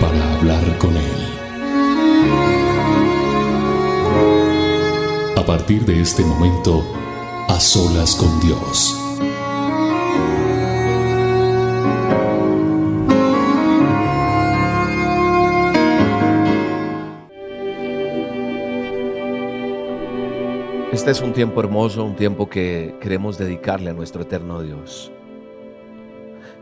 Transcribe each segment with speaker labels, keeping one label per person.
Speaker 1: para hablar con Él. A partir de este momento, a solas con Dios.
Speaker 2: Este es un tiempo hermoso, un tiempo que queremos dedicarle a nuestro eterno Dios.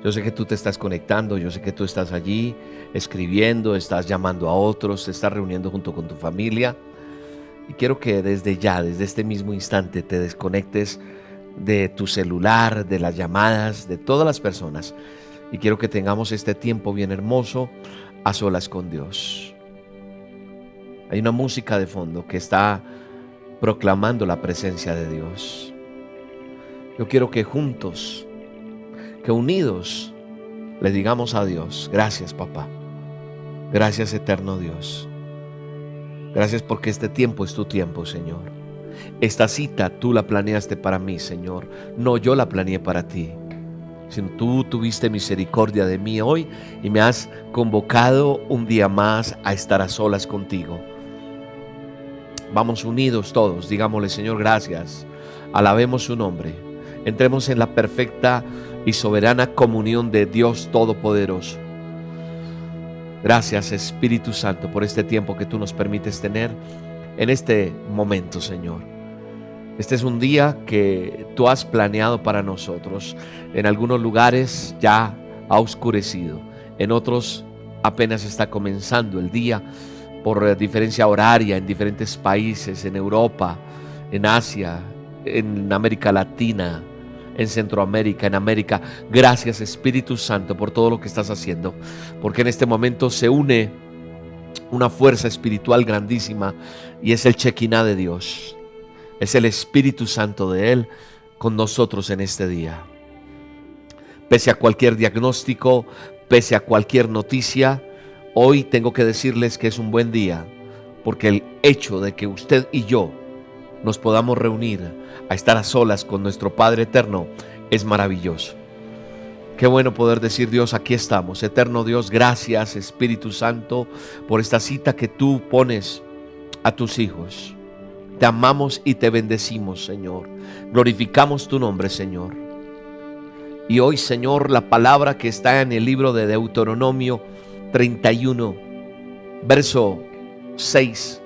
Speaker 2: Yo sé que tú te estás conectando, yo sé que tú estás allí escribiendo, estás llamando a otros, te estás reuniendo junto con tu familia. Y quiero que desde ya, desde este mismo instante, te desconectes de tu celular, de las llamadas, de todas las personas. Y quiero que tengamos este tiempo bien hermoso a solas con Dios. Hay una música de fondo que está proclamando la presencia de Dios. Yo quiero que juntos, que unidos, le digamos a Dios, gracias papá, gracias eterno Dios, gracias porque este tiempo es tu tiempo, Señor. Esta cita tú la planeaste para mí, Señor, no yo la planeé para ti, sino tú tuviste misericordia de mí hoy y me has convocado un día más a estar a solas contigo. Vamos unidos todos, digámosle Señor gracias, alabemos su nombre, entremos en la perfecta y soberana comunión de Dios Todopoderoso. Gracias Espíritu Santo por este tiempo que tú nos permites tener en este momento, Señor. Este es un día que tú has planeado para nosotros. En algunos lugares ya ha oscurecido, en otros apenas está comenzando el día por diferencia horaria en diferentes países, en Europa, en Asia, en América Latina, en Centroamérica, en América. Gracias Espíritu Santo por todo lo que estás haciendo, porque en este momento se une una fuerza espiritual grandísima y es el Chequiná de Dios. Es el Espíritu Santo de Él con nosotros en este día. Pese a cualquier diagnóstico, pese a cualquier noticia, Hoy tengo que decirles que es un buen día porque el hecho de que usted y yo nos podamos reunir a estar a solas con nuestro Padre Eterno es maravilloso. Qué bueno poder decir Dios, aquí estamos. Eterno Dios, gracias Espíritu Santo por esta cita que tú pones a tus hijos. Te amamos y te bendecimos, Señor. Glorificamos tu nombre, Señor. Y hoy, Señor, la palabra que está en el libro de Deuteronomio 31, verso 6,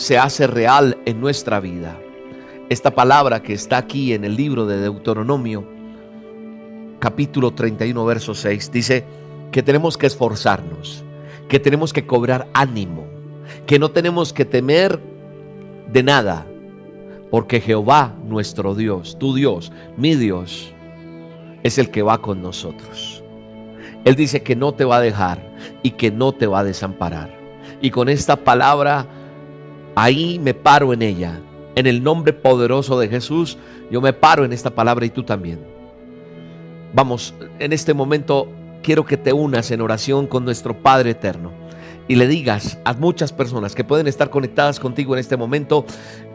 Speaker 2: se hace real en nuestra vida. Esta palabra que está aquí en el libro de Deuteronomio, capítulo 31, verso 6, dice que tenemos que esforzarnos, que tenemos que cobrar ánimo, que no tenemos que temer de nada, porque Jehová nuestro Dios, tu Dios, mi Dios, es el que va con nosotros. Él dice que no te va a dejar y que no te va a desamparar. Y con esta palabra, ahí me paro en ella. En el nombre poderoso de Jesús, yo me paro en esta palabra y tú también. Vamos, en este momento quiero que te unas en oración con nuestro Padre Eterno y le digas a muchas personas que pueden estar conectadas contigo en este momento,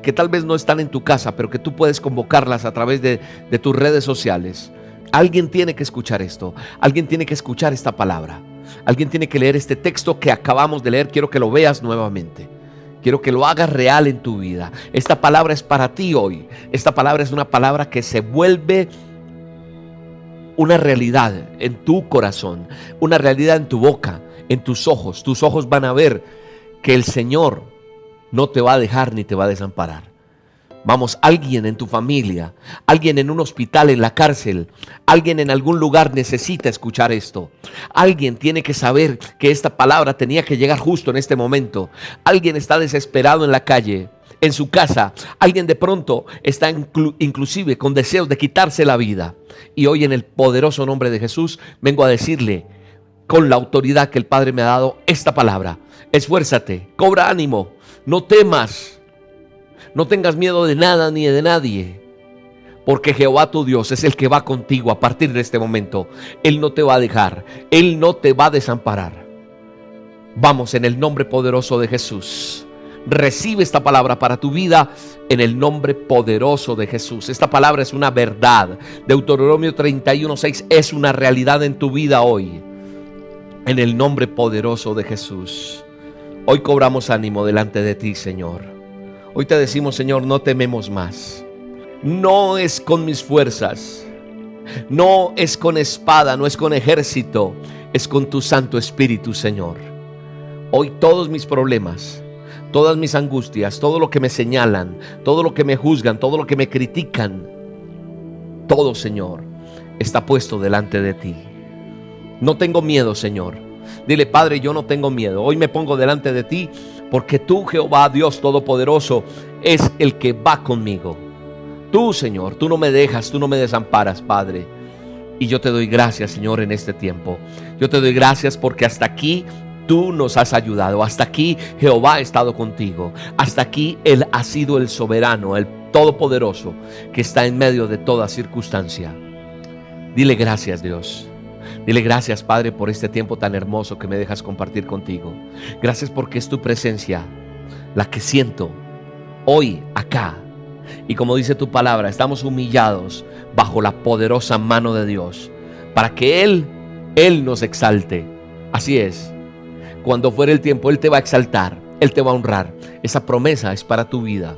Speaker 2: que tal vez no están en tu casa, pero que tú puedes convocarlas a través de, tus redes sociales Alguien tiene que escuchar esto. Alguien tiene que escuchar esta palabra. Alguien tiene que leer este texto que acabamos de leer. Quiero que lo veas nuevamente. Quiero que lo hagas real en tu vida. Esta palabra es para ti hoy. Esta palabra es una palabra que se vuelve una realidad en tu corazón, una realidad en tu boca, en tus ojos. Tus ojos van a ver que el Señor no te va a dejar ni te va a desamparar. Vamos, alguien en tu familia, alguien en un hospital, en la cárcel, alguien en algún lugar necesita escuchar esto. Alguien tiene que saber que esta palabra tenía que llegar justo en este momento. Alguien está desesperado en la calle, en su casa. Alguien de pronto está inclusive con deseos de quitarse la vida. Y hoy en el poderoso nombre de Jesús vengo a decirle, con la autoridad que el Padre me ha dado esta palabra. Esfuérzate, cobra ánimo, no temas, no tengas miedo de nada ni de nadie. Porque Jehová tu Dios es el que va contigo a partir de este momento. Él no te va a dejar, Él no te va a desamparar. Vamos en el nombre poderoso de Jesús. Recibe esta palabra para tu vida en el nombre poderoso de Jesús. Esta palabra es una verdad. Deuteronomio 31:6 es una realidad en tu vida hoy. En el nombre poderoso de Jesús. Hoy cobramos ánimo delante de ti, Señor. Hoy te decimos, Señor, no tememos más. No es con mis fuerzas. No es con espada, no es con ejército. Es con tu Santo Espíritu, Señor. Hoy todos mis problemas, todas mis angustias, todo lo que me señalan, todo lo que me juzgan, todo lo que me critican, todo, Señor, está puesto delante de ti. No tengo miedo, Señor. Dile, Padre, yo no tengo miedo. Hoy me pongo delante de ti porque tú, Jehová, Dios Todopoderoso, es el que va conmigo. Tú, Señor, tú no me dejas, tú no me desamparas, Padre. Y yo te doy gracias, Señor, en este tiempo. Yo te doy gracias porque hasta aquí tú nos has ayudado. Hasta aquí Jehová ha estado contigo. Hasta aquí Él ha sido el soberano, el todopoderoso, que está en medio de toda circunstancia. Dile gracias, Dios. Dile gracias, Padre, por este tiempo tan hermoso que me dejas compartir contigo. Gracias porque es tu presencia la que siento hoy acá. Y como dice tu palabra, estamos humillados bajo la poderosa mano de Dios para que Él, Él nos exalte. Así es. Cuando fuere el tiempo, Él te va a exaltar, Él te va a honrar. Esa promesa es para tu vida.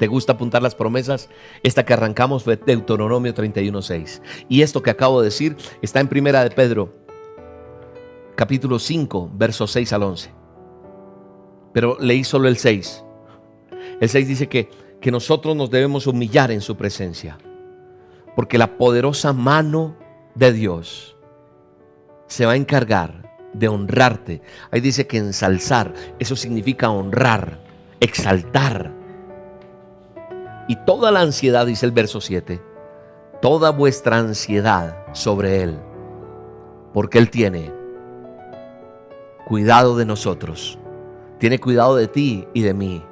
Speaker 2: ¿Te gusta apuntar las promesas? Esta que arrancamos fue Deuteronomio 31.6. Y esto que acabo de decir está en Primera de Pedro, capítulo 5, versos 6 al 11. Pero leí solo el 6. El 6 dice que, que nosotros nos debemos humillar en su presencia. Porque la poderosa mano de Dios se va a encargar de honrarte. Ahí dice que ensalzar, eso significa honrar, exaltar y toda la ansiedad, dice el verso 7, toda vuestra ansiedad sobre Él, porque Él tiene cuidado de nosotros, tiene cuidado de ti y de mí.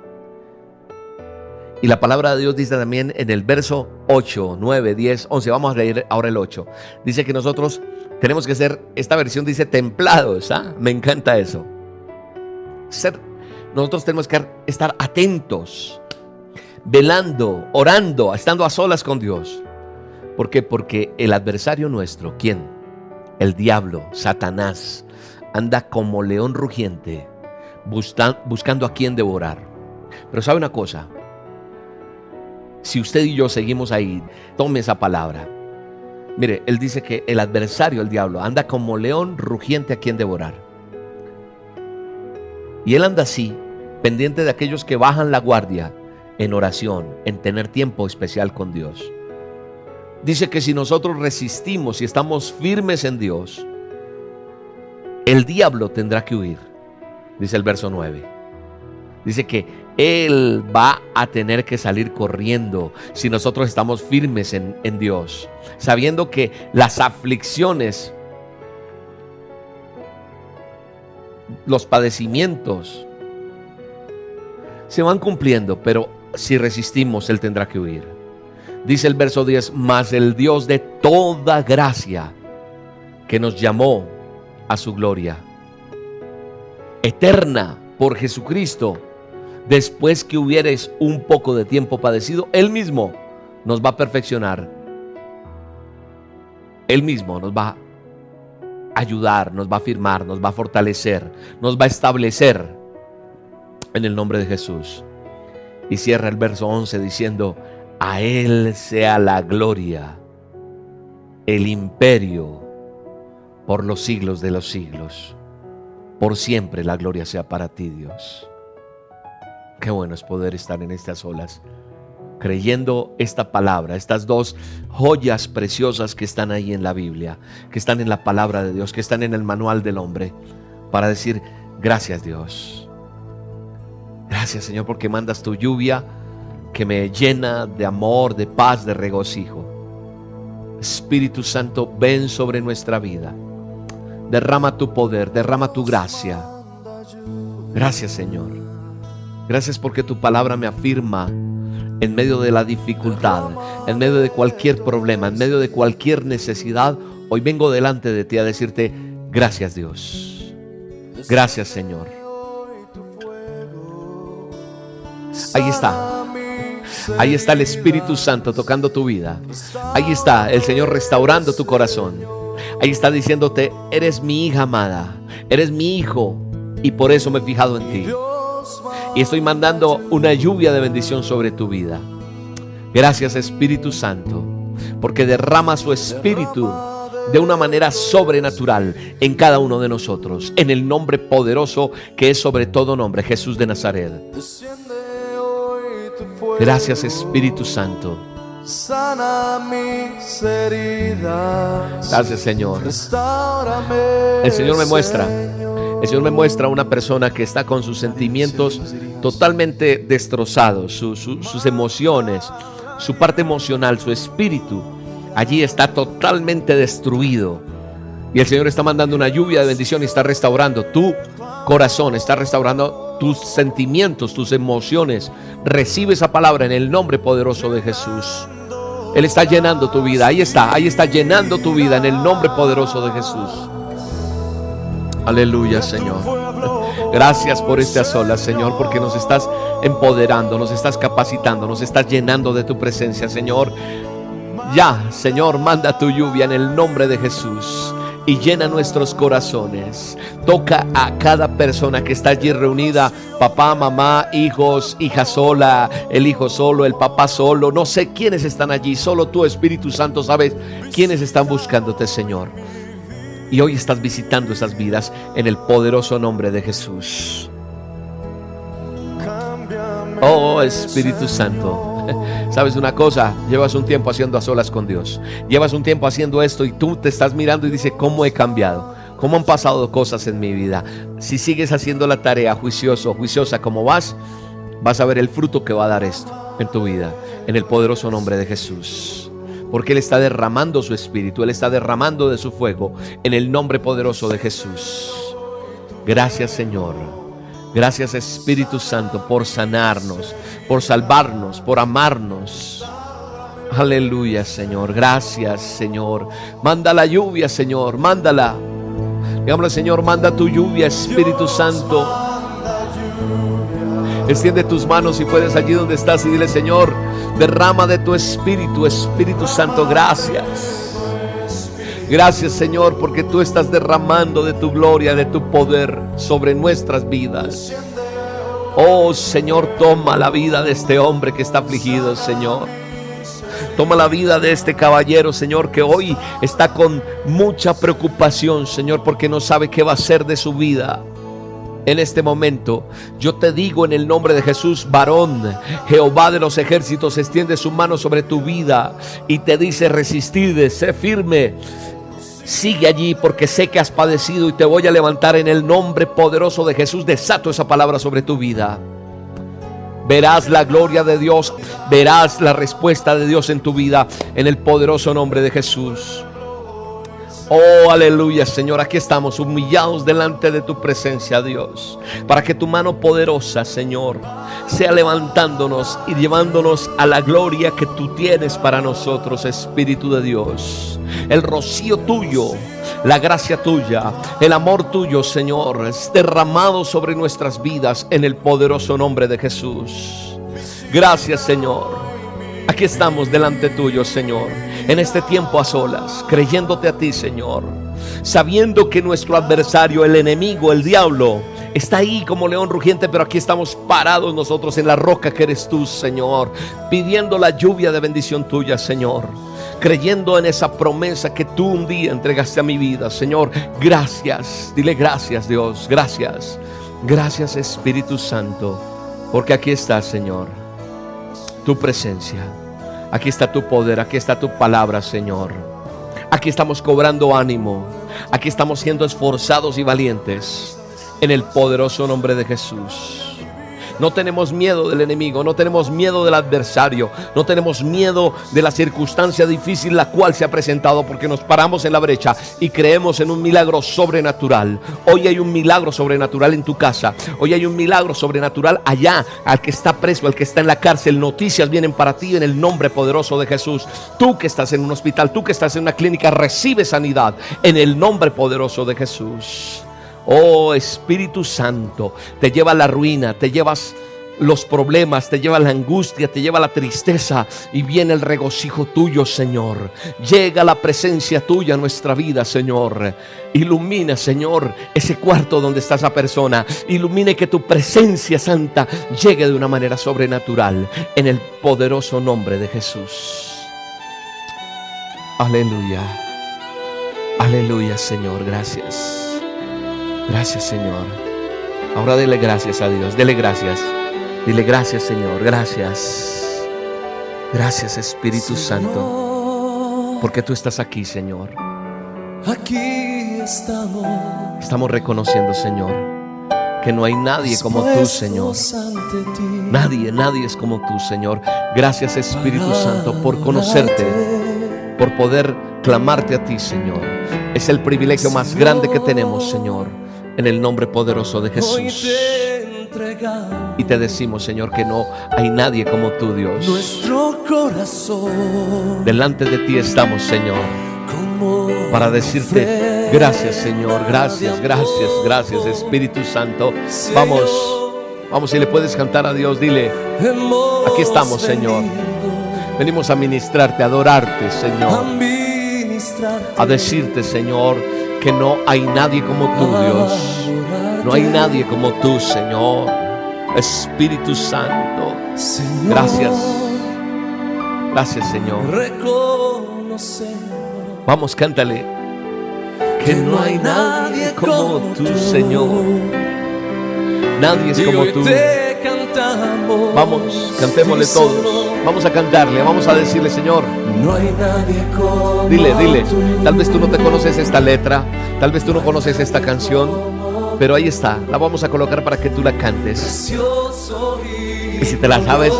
Speaker 2: Y la palabra de Dios dice también en el verso 8, 9, 10, 11, vamos a leer ahora el 8. Dice que nosotros tenemos que ser, esta versión dice templados, ¿ah? Me encanta eso. Ser, nosotros tenemos que estar atentos velando, orando, estando a solas con Dios. ¿Por qué? Porque el adversario nuestro, ¿quién? El diablo, Satanás, anda como león rugiente buscando a quien devorar. Pero sabe una cosa, si usted y yo seguimos ahí, tome esa palabra. Mire, él dice que el adversario, el diablo, anda como león rugiente a quien devorar. Y él anda así, pendiente de aquellos que bajan la guardia en oración, en tener tiempo especial con Dios. Dice que si nosotros resistimos y estamos firmes en Dios, el diablo tendrá que huir, dice el verso 9. Dice que Él va a tener que salir corriendo si nosotros estamos firmes en, en Dios, sabiendo que las aflicciones, los padecimientos, se van cumpliendo, pero si resistimos, Él tendrá que huir. Dice el verso 10, mas el Dios de toda gracia que nos llamó a su gloria eterna por Jesucristo, después que hubieres un poco de tiempo padecido, Él mismo nos va a perfeccionar. Él mismo nos va a ayudar, nos va a firmar, nos va a fortalecer, nos va a establecer en el nombre de Jesús. Y cierra el verso 11 diciendo, a Él sea la gloria, el imperio por los siglos de los siglos. Por siempre la gloria sea para ti, Dios. Qué bueno es poder estar en estas olas, creyendo esta palabra, estas dos joyas preciosas que están ahí en la Biblia, que están en la palabra de Dios, que están en el manual del hombre, para decir, gracias Dios. Gracias Señor porque mandas tu lluvia que me llena de amor, de paz, de regocijo. Espíritu Santo, ven sobre nuestra vida. Derrama tu poder, derrama tu gracia. Gracias Señor. Gracias porque tu palabra me afirma en medio de la dificultad, en medio de cualquier problema, en medio de cualquier necesidad. Hoy vengo delante de ti a decirte, gracias Dios. Gracias Señor. Ahí está. Ahí está el Espíritu Santo tocando tu vida. Ahí está el Señor restaurando tu corazón. Ahí está diciéndote, eres mi hija amada, eres mi hijo y por eso me he fijado en ti. Y estoy mandando una lluvia de bendición sobre tu vida. Gracias Espíritu Santo, porque derrama su Espíritu de una manera sobrenatural en cada uno de nosotros, en el nombre poderoso que es sobre todo nombre, Jesús de Nazaret. Gracias Espíritu Santo. Sana mis heridas. Gracias Señor. El Señor me muestra. El Señor me muestra una persona que está con sus sentimientos totalmente destrozados, sus emociones, su parte emocional, su espíritu. Allí está totalmente destruido. Y el Señor está mandando una lluvia de bendición y está restaurando tu corazón, está restaurando tus sentimientos, tus emociones. Recibe esa palabra en el nombre poderoso de Jesús. Él está llenando tu vida. Ahí está, ahí está llenando tu vida en el nombre poderoso de Jesús. Aleluya, Señor. Gracias por este solas, Señor, porque nos estás empoderando, nos estás capacitando, nos estás llenando de tu presencia, Señor. Ya, Señor, manda tu lluvia en el nombre de Jesús y llena nuestros corazones. Toca a cada persona que está allí reunida, papá, mamá, hijos, hija sola, el hijo solo, el papá solo. No sé quiénes están allí, solo tú, Espíritu Santo, sabes quiénes están buscándote, Señor. Y hoy estás visitando esas vidas en el poderoso nombre de Jesús. Oh Espíritu Santo. Sabes una cosa, llevas un tiempo haciendo a solas con Dios. Llevas un tiempo haciendo esto y tú te estás mirando y dices, ¿cómo he cambiado? ¿Cómo han pasado cosas en mi vida? Si sigues haciendo la tarea juicioso, juiciosa como vas, vas a ver el fruto que va a dar esto en tu vida, en el poderoso nombre de Jesús. Porque Él está derramando su espíritu, Él está derramando de su fuego en el nombre poderoso de Jesús. Gracias Señor. Gracias Espíritu Santo por sanarnos, por salvarnos, por amarnos. Aleluya, Señor. Gracias, Señor. Manda la lluvia, Señor. Mándala. Digámosle, Señor, manda tu lluvia, Espíritu Santo. Extiende tus manos y puedes allí donde estás y dile, Señor, derrama de tu Espíritu, Espíritu Santo. Gracias. Gracias Señor porque tú estás derramando de tu gloria, de tu poder sobre nuestras vidas. Oh Señor, toma la vida de este hombre que está afligido, Señor. Toma la vida de este caballero, Señor, que hoy está con mucha preocupación, Señor, porque no sabe qué va a hacer de su vida. En este momento, yo te digo en el nombre de Jesús, varón, Jehová de los ejércitos extiende su mano sobre tu vida y te dice, resistir, sé firme, Sigue allí porque sé que has padecido y te voy a levantar en el nombre poderoso de Jesús. Desato esa palabra sobre tu vida. Verás la gloria de Dios, verás la respuesta de Dios en tu vida en el poderoso nombre de Jesús. Oh, aleluya, Señor. Aquí estamos humillados delante de tu presencia, Dios. Para que tu mano poderosa, Señor, sea levantándonos y llevándonos a la gloria que tú tienes para nosotros, Espíritu de Dios. El rocío tuyo, la gracia tuya, el amor tuyo, Señor, es derramado sobre nuestras vidas en el poderoso nombre de Jesús. Gracias, Señor. Aquí estamos delante tuyo, Señor, en este tiempo a solas, creyéndote a ti, Señor, sabiendo que nuestro adversario, el enemigo, el diablo, está ahí como león rugiente, pero aquí estamos parados nosotros en la roca que eres tú, Señor, pidiendo la lluvia de bendición tuya, Señor, creyendo en esa promesa que tú un día entregaste a mi vida, Señor. Gracias, dile gracias, Dios, gracias, gracias, Espíritu Santo, porque aquí estás, Señor tu presencia. Aquí está tu poder, aquí está tu palabra, Señor. Aquí estamos cobrando ánimo. Aquí estamos siendo esforzados y valientes en el poderoso nombre de Jesús. No tenemos miedo del enemigo, no tenemos miedo del adversario, no tenemos miedo de la circunstancia difícil la cual se ha presentado porque nos paramos en la brecha y creemos en un milagro sobrenatural. Hoy hay un milagro sobrenatural en tu casa, hoy hay un milagro sobrenatural allá, al que está preso, al que está en la cárcel. Noticias vienen para ti en el nombre poderoso de Jesús. Tú que estás en un hospital, tú que estás en una clínica, recibe sanidad en el nombre poderoso de Jesús. Oh Espíritu Santo, te lleva a la ruina, te llevas los problemas, te lleva la angustia, te lleva la tristeza y viene el regocijo tuyo, Señor. Llega la presencia tuya a nuestra vida, Señor. Ilumina, Señor, ese cuarto donde está esa persona. Ilumine que tu presencia santa llegue de una manera sobrenatural en el poderoso nombre de Jesús. Aleluya. Aleluya, Señor. Gracias. Gracias, Señor. Ahora dele gracias a Dios. Dele gracias. Dile gracias, Señor. Gracias. Gracias, Espíritu Santo. Porque tú estás aquí, Señor.
Speaker 3: Aquí estamos.
Speaker 2: Estamos reconociendo, Señor, que no hay nadie como tú, Señor. Nadie, nadie es como tú, Señor. Gracias, Espíritu Santo, por conocerte, por poder clamarte a ti, Señor. Es el privilegio más grande que tenemos, Señor, en el nombre poderoso de Jesús. Y te decimos, Señor, que no hay nadie como tú, Dios.
Speaker 3: Nuestro corazón.
Speaker 2: Delante de ti estamos, Señor, para decirte gracias, Señor. Gracias, gracias, gracias, Espíritu Santo. Vamos, vamos, si le puedes cantar a Dios, dile, aquí estamos, Señor. Venimos a ministrarte, a adorarte, Señor. A decirte, Señor, que no hay nadie como tú, Dios. No hay nadie como tú, Señor. Espíritu Santo. Gracias. Gracias, Señor. Vamos, cántale. Que no hay nadie como tú, Señor. Nadie es como tú. Vamos, cantémosle todos. Vamos a cantarle, vamos a decirle, Señor.
Speaker 3: No hay nadie como
Speaker 2: Dile, dile. Tal vez tú no te conoces esta letra, tal vez tú no conoces esta canción, pero ahí está, la vamos a colocar para que tú la cantes. Y si te la sabes,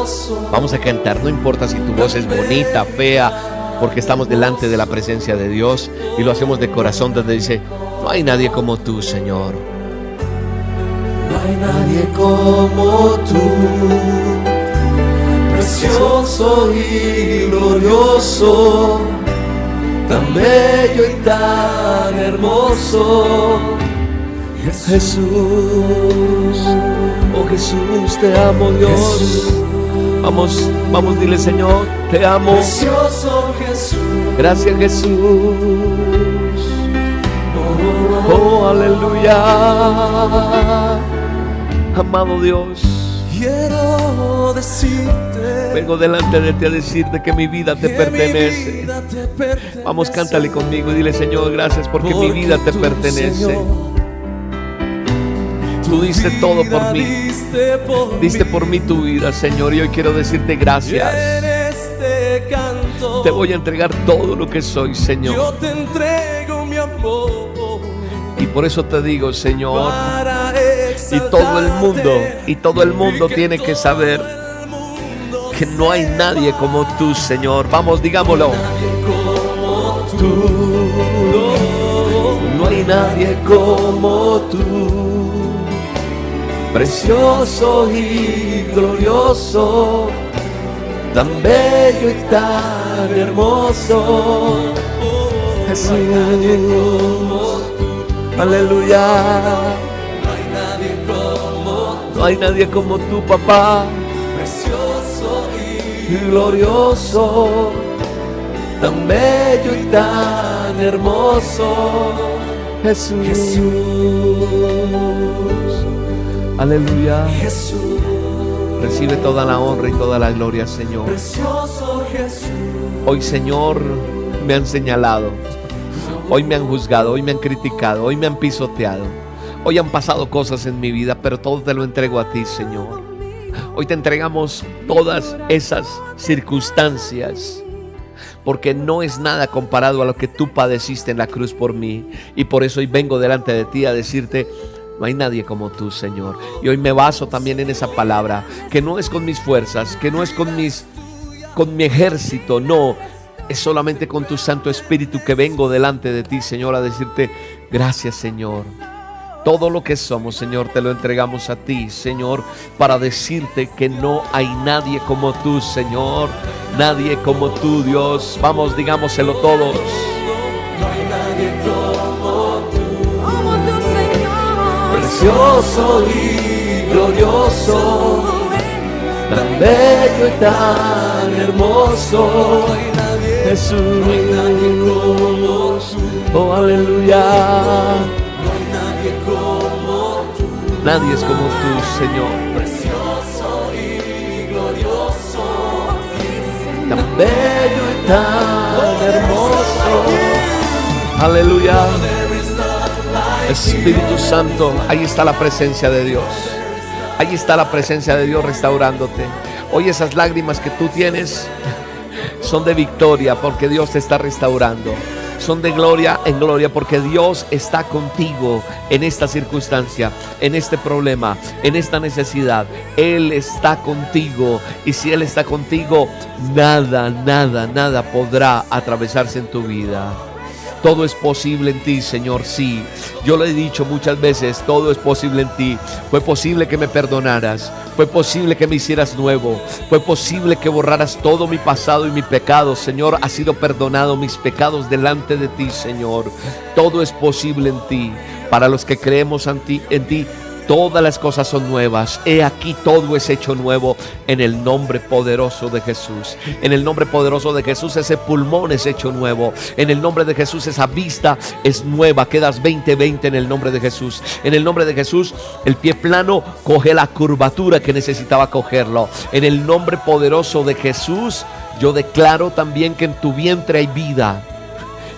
Speaker 2: vamos a cantar. No importa si tu voz es bonita, fea, porque estamos delante de la presencia de Dios y lo hacemos de corazón donde dice, no hay nadie como tú, Señor.
Speaker 3: No hay nadie como tú, precioso y glorioso, tan bello y tan hermoso. Jesús,
Speaker 2: oh Jesús, te amo Dios. Vamos, vamos, dile Señor, te amo.
Speaker 3: Precioso Jesús.
Speaker 2: Gracias Jesús. Oh, aleluya. Amado Dios.
Speaker 3: Quiero decirte.
Speaker 2: Vengo delante de ti a decirte que mi vida te pertenece. Vamos, cántale conmigo y dile Señor, gracias porque, mi vida te pertenece. Tú diste todo por mí. Diste por mí tu vida, Señor. Y hoy quiero decirte gracias.
Speaker 3: Este
Speaker 2: te voy a entregar todo lo que soy, Señor.
Speaker 3: Yo te entrego mi amor.
Speaker 2: Y por eso te digo, Señor. Y todo el mundo, y todo el mundo tiene que saber que no hay nadie como tú, Señor. Vamos, digámoslo. No hay nadie como tú precioso y glorioso, tan bello y tan hermoso. Jesús, aleluya. No hay nadie como tú, papá.
Speaker 3: Precioso
Speaker 2: y glorioso, tan bello y tan hermoso. Jesús. Aleluya.
Speaker 3: Jesús.
Speaker 2: Recibe toda la honra y toda la gloria, Señor.
Speaker 3: Precioso Jesús.
Speaker 2: Hoy, Señor, me han señalado. Hoy me han juzgado, hoy me han criticado, hoy me han pisoteado. Hoy han pasado cosas en mi vida, pero todo te lo entrego a ti, Señor. Hoy te entregamos todas esas circunstancias, porque no es nada comparado a lo que tú padeciste en la cruz por mí. Y por eso hoy vengo delante de ti a decirte, No hay nadie como tú, Señor. Y hoy me baso también en esa palabra, que no es con mis fuerzas, que no es con mis con mi ejército, no, es solamente con tu Santo Espíritu que vengo delante de ti, Señor, a decirte gracias, Señor. Todo lo que somos, Señor, te lo entregamos a ti, Señor, para decirte que no hay nadie como tú, Señor. Nadie como tú, Dios. Vamos, digámoselo todos.
Speaker 3: No hay nadie como tú,
Speaker 4: Como tú, Señor.
Speaker 3: precioso y glorioso, tan bello y tan hermoso. No hay nadie,
Speaker 2: Jesús.
Speaker 3: no hay nadie como tú,
Speaker 2: Oh, aleluya.
Speaker 3: Nadie
Speaker 2: es como tú, Señor.
Speaker 3: precioso y glorioso.
Speaker 2: Tan bello y tan hermoso. Aleluya. Espíritu Santo, ahí está la presencia de Dios. Ahí está la presencia de Dios restaurándote. Hoy esas lágrimas que tú tienes son de victoria porque Dios te está restaurando. Son de gloria en gloria porque Dios está contigo en esta circunstancia, en este problema, en esta necesidad. Él está contigo y si Él está contigo, nada, nada, nada podrá atravesarse en tu vida. Todo es posible en ti, Señor, sí. Yo lo he dicho muchas veces, todo es posible en ti. Fue posible que me perdonaras, fue posible que me hicieras nuevo, fue posible que borraras todo mi pasado y mi pecado. Señor, ha sido perdonado mis pecados delante de ti, Señor. Todo es posible en ti. Para los que creemos en ti, en ti Todas las cosas son nuevas. He aquí todo es hecho nuevo en el nombre poderoso de Jesús. En el nombre poderoso de Jesús ese pulmón es hecho nuevo. En el nombre de Jesús esa vista es nueva. Quedas 20-20 en el nombre de Jesús. En el nombre de Jesús el pie plano coge la curvatura que necesitaba cogerlo. En el nombre poderoso de Jesús yo declaro también que en tu vientre hay vida.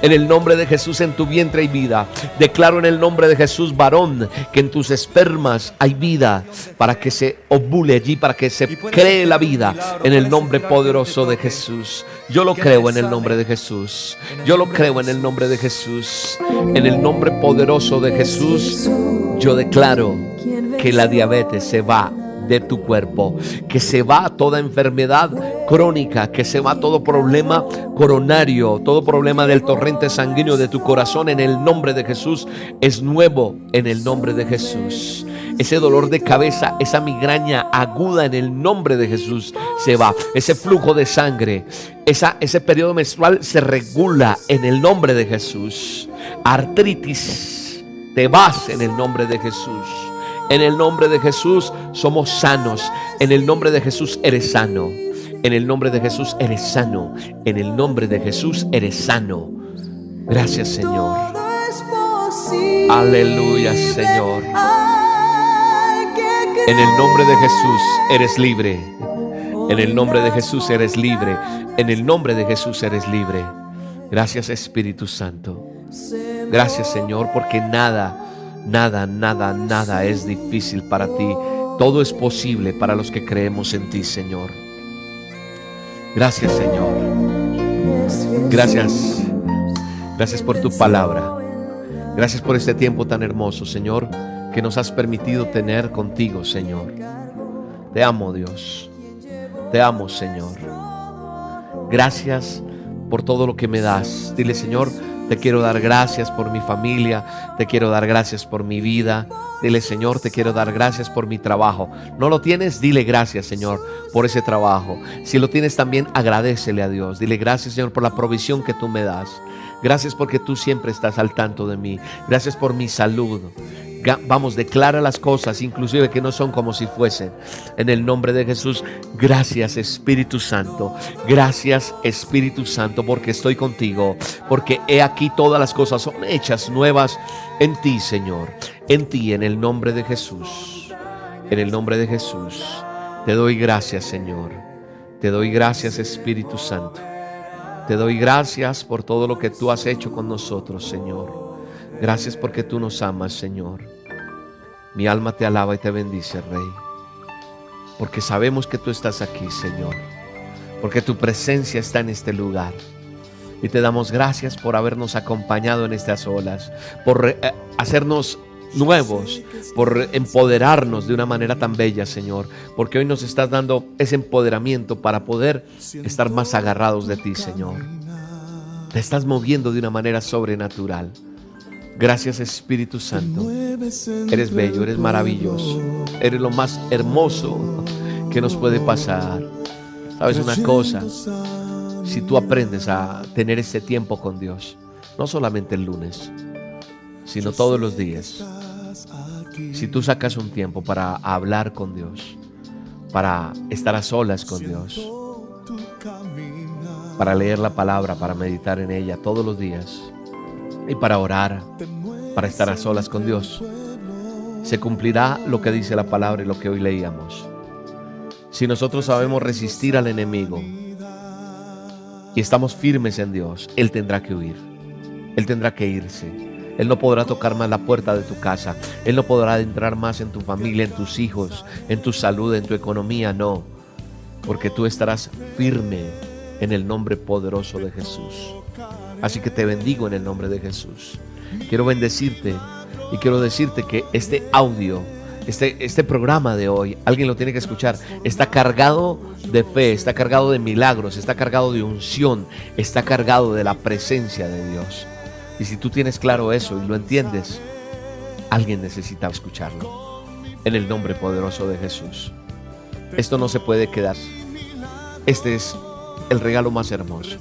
Speaker 2: En el nombre de Jesús en tu vientre hay vida. Declaro en el nombre de Jesús varón que en tus espermas hay vida para que se ovule allí, para que se cree la vida en el nombre poderoso de Jesús. Yo lo creo en el nombre de Jesús. Yo lo creo en el nombre de Jesús. En el nombre poderoso de Jesús yo declaro que la diabetes se va de tu cuerpo, que se va toda enfermedad crónica, que se va todo problema coronario, todo problema del torrente sanguíneo de tu corazón en el nombre de Jesús es nuevo en el nombre de Jesús. Ese dolor de cabeza, esa migraña aguda en el nombre de Jesús se va. Ese flujo de sangre, esa, ese periodo menstrual se regula en el nombre de Jesús. Artritis, te vas en el nombre de Jesús. En el nombre de Jesús somos sanos. En el nombre de Jesús eres sano. En el nombre de Jesús eres sano. En el nombre de Jesús eres sano. Gracias Señor. Aleluya Señor. En el nombre de Jesús eres libre. En el nombre de Jesús eres libre. En el nombre de Jesús eres libre. Gracias Espíritu Santo. Gracias Señor porque nada, nada, nada, nada es difícil para ti. Todo es posible para los que creemos en ti, Señor. Gracias Señor. Gracias. Gracias por tu palabra. Gracias por este tiempo tan hermoso, Señor, que nos has permitido tener contigo, Señor. Te amo, Dios. Te amo, Señor. Gracias por todo lo que me das. Dile, Señor, te quiero dar gracias por mi familia, te quiero dar gracias por mi vida. Dile, Señor, te quiero dar gracias por mi trabajo. ¿No lo tienes? Dile gracias, Señor, por ese trabajo. Si lo tienes también, agradecele a Dios. Dile gracias, Señor, por la provisión que tú me das. Gracias porque tú siempre estás al tanto de mí. Gracias por mi salud. Vamos, declara las cosas, inclusive que no son como si fuesen. En el nombre de Jesús, gracias Espíritu Santo. Gracias Espíritu Santo porque estoy contigo. Porque he aquí todas las cosas son hechas nuevas en ti, Señor. En ti, en el nombre de Jesús. En el nombre de Jesús. Te doy gracias, Señor. Te doy gracias, Espíritu Santo. Te doy gracias por todo lo que tú has hecho con nosotros, Señor. Gracias porque tú nos amas, Señor. Mi alma te alaba y te bendice, Rey. Porque sabemos que tú estás aquí, Señor. Porque tu presencia está en este lugar. Y te damos gracias por habernos acompañado en estas olas, por eh, hacernos nuevos, por empoderarnos de una manera tan bella, Señor, porque hoy nos estás dando ese empoderamiento para poder estar más agarrados de ti, Señor. Te estás moviendo de una manera sobrenatural. Gracias Espíritu Santo. Eres bello, eres maravilloso. Eres lo más hermoso que nos puede pasar. ¿Sabes una cosa? Si tú aprendes a tener ese tiempo con Dios, no solamente el lunes, sino todos los días. Si tú sacas un tiempo para hablar con Dios, para estar a solas con Dios, para leer la palabra, para meditar en ella todos los días y para orar, para estar a solas con Dios, se cumplirá lo que dice la palabra y lo que hoy leíamos. Si nosotros sabemos resistir al enemigo y estamos firmes en Dios, Él tendrá que huir, Él tendrá que irse. Él no podrá tocar más la puerta de tu casa. Él no podrá entrar más en tu familia, en tus hijos, en tu salud, en tu economía. No, porque tú estarás firme en el nombre poderoso de Jesús. Así que te bendigo en el nombre de Jesús. Quiero bendecirte y quiero decirte que este audio, este, este programa de hoy, alguien lo tiene que escuchar, está cargado de fe, está cargado de milagros, está cargado de unción, está cargado de la presencia de Dios. Y si tú tienes claro eso y lo entiendes, alguien necesita escucharlo. En el nombre poderoso de Jesús. Esto no se puede quedar. Este es el regalo más hermoso.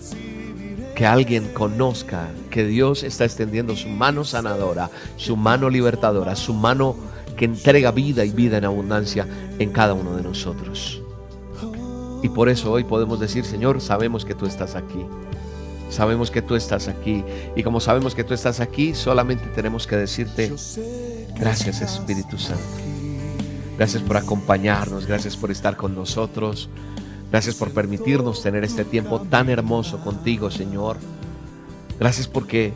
Speaker 2: Que alguien conozca que Dios está extendiendo su mano sanadora, su mano libertadora, su mano que entrega vida y vida en abundancia en cada uno de nosotros. Y por eso hoy podemos decir, Señor, sabemos que tú estás aquí. Sabemos que tú estás aquí. Y como sabemos que tú estás aquí, solamente tenemos que decirte, gracias Espíritu Santo. Gracias por acompañarnos, gracias por estar con nosotros. Gracias por permitirnos tener este tiempo tan hermoso contigo, Señor. Gracias porque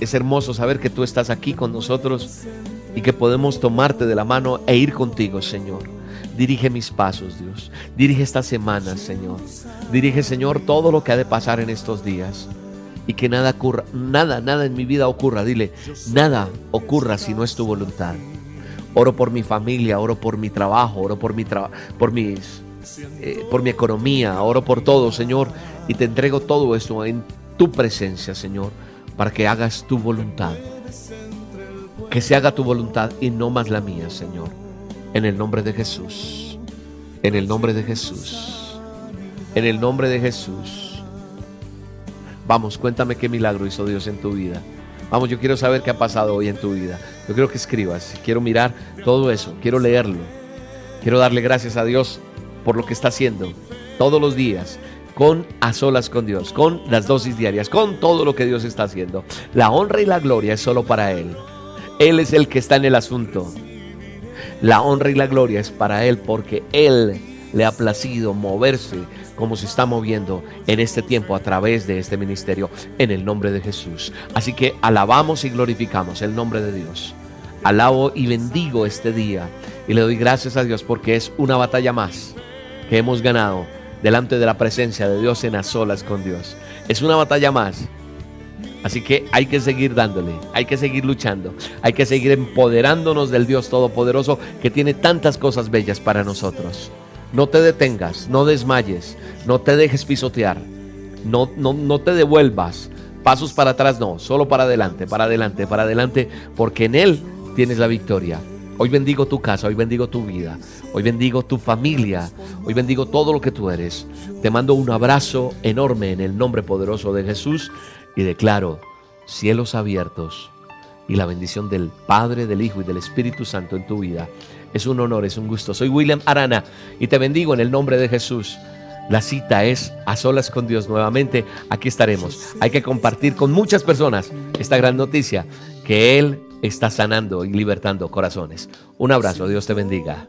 Speaker 2: es hermoso saber que tú estás aquí con nosotros y que podemos tomarte de la mano e ir contigo, Señor. Dirige mis pasos, Dios. Dirige esta semana, Señor. Dirige, Señor, todo lo que ha de pasar en estos días. Y que nada ocurra, nada, nada en mi vida ocurra. Dile, nada ocurra si no es tu voluntad. Oro por mi familia, oro por mi trabajo, oro por mi por mis eh, por mi economía, oro por todo, Señor, y te entrego todo esto en tu presencia, Señor, para que hagas tu voluntad. Que se haga tu voluntad y no más la mía, Señor. En el nombre de Jesús. En el nombre de Jesús. En el nombre de Jesús. Vamos, cuéntame qué milagro hizo Dios en tu vida. Vamos, yo quiero saber qué ha pasado hoy en tu vida. Yo quiero que escribas. Quiero mirar todo eso. Quiero leerlo. Quiero darle gracias a Dios por lo que está haciendo todos los días con a solas con Dios, con las dosis diarias, con todo lo que Dios está haciendo. La honra y la gloria es solo para Él. Él es el que está en el asunto. La honra y la gloria es para Él porque Él le ha placido moverse como se está moviendo en este tiempo a través de este ministerio en el nombre de Jesús. Así que alabamos y glorificamos el nombre de Dios. Alabo y bendigo este día y le doy gracias a Dios porque es una batalla más que hemos ganado delante de la presencia de Dios en las solas con Dios. Es una batalla más. Así que hay que seguir dándole, hay que seguir luchando, hay que seguir empoderándonos del Dios Todopoderoso que tiene tantas cosas bellas para nosotros. No te detengas, no desmayes, no te dejes pisotear, no, no, no te devuelvas. Pasos para atrás no, solo para adelante, para adelante, para adelante, porque en Él tienes la victoria. Hoy bendigo tu casa, hoy bendigo tu vida, hoy bendigo tu familia, hoy bendigo todo lo que tú eres. Te mando un abrazo enorme en el nombre poderoso de Jesús y declaro cielos abiertos y la bendición del Padre, del Hijo y del Espíritu Santo en tu vida. Es un honor, es un gusto. Soy William Arana y te bendigo en el nombre de Jesús. La cita es a solas con Dios nuevamente. Aquí estaremos. Hay que compartir con muchas personas esta gran noticia que Él está sanando y libertando corazones. Un abrazo, Dios te bendiga.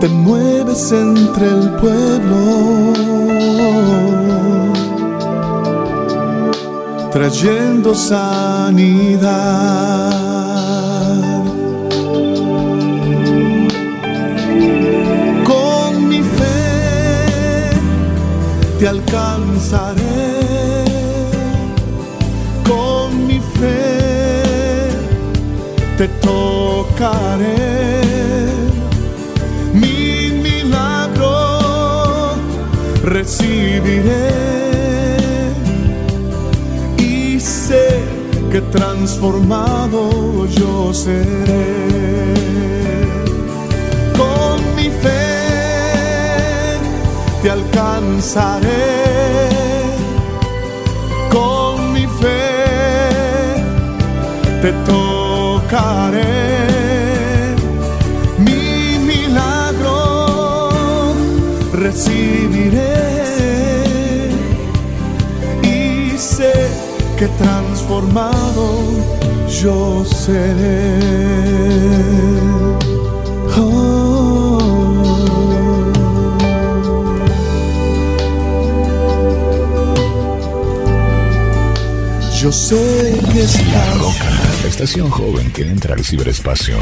Speaker 5: Te mueves entre el pueblo, trayendo sanidad. Con mi fe te alcanzaré. Con mi fe te tocaré. Recibiré. Y sé que transformado yo seré con mi fe te alcanzaré. Con mi fe te tocaré. Mi milagro. Que transformado yo seré. Yo sé que
Speaker 1: La
Speaker 5: estás
Speaker 1: Roca, la estación joven que entra al ciberespacio.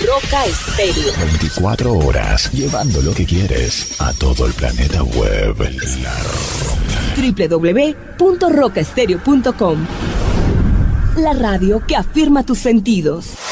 Speaker 6: Roca Estéreo.
Speaker 1: 24 horas, llevando lo que quieres a todo el planeta web. La
Speaker 6: www.rocaestereo.com La radio que afirma tus sentidos.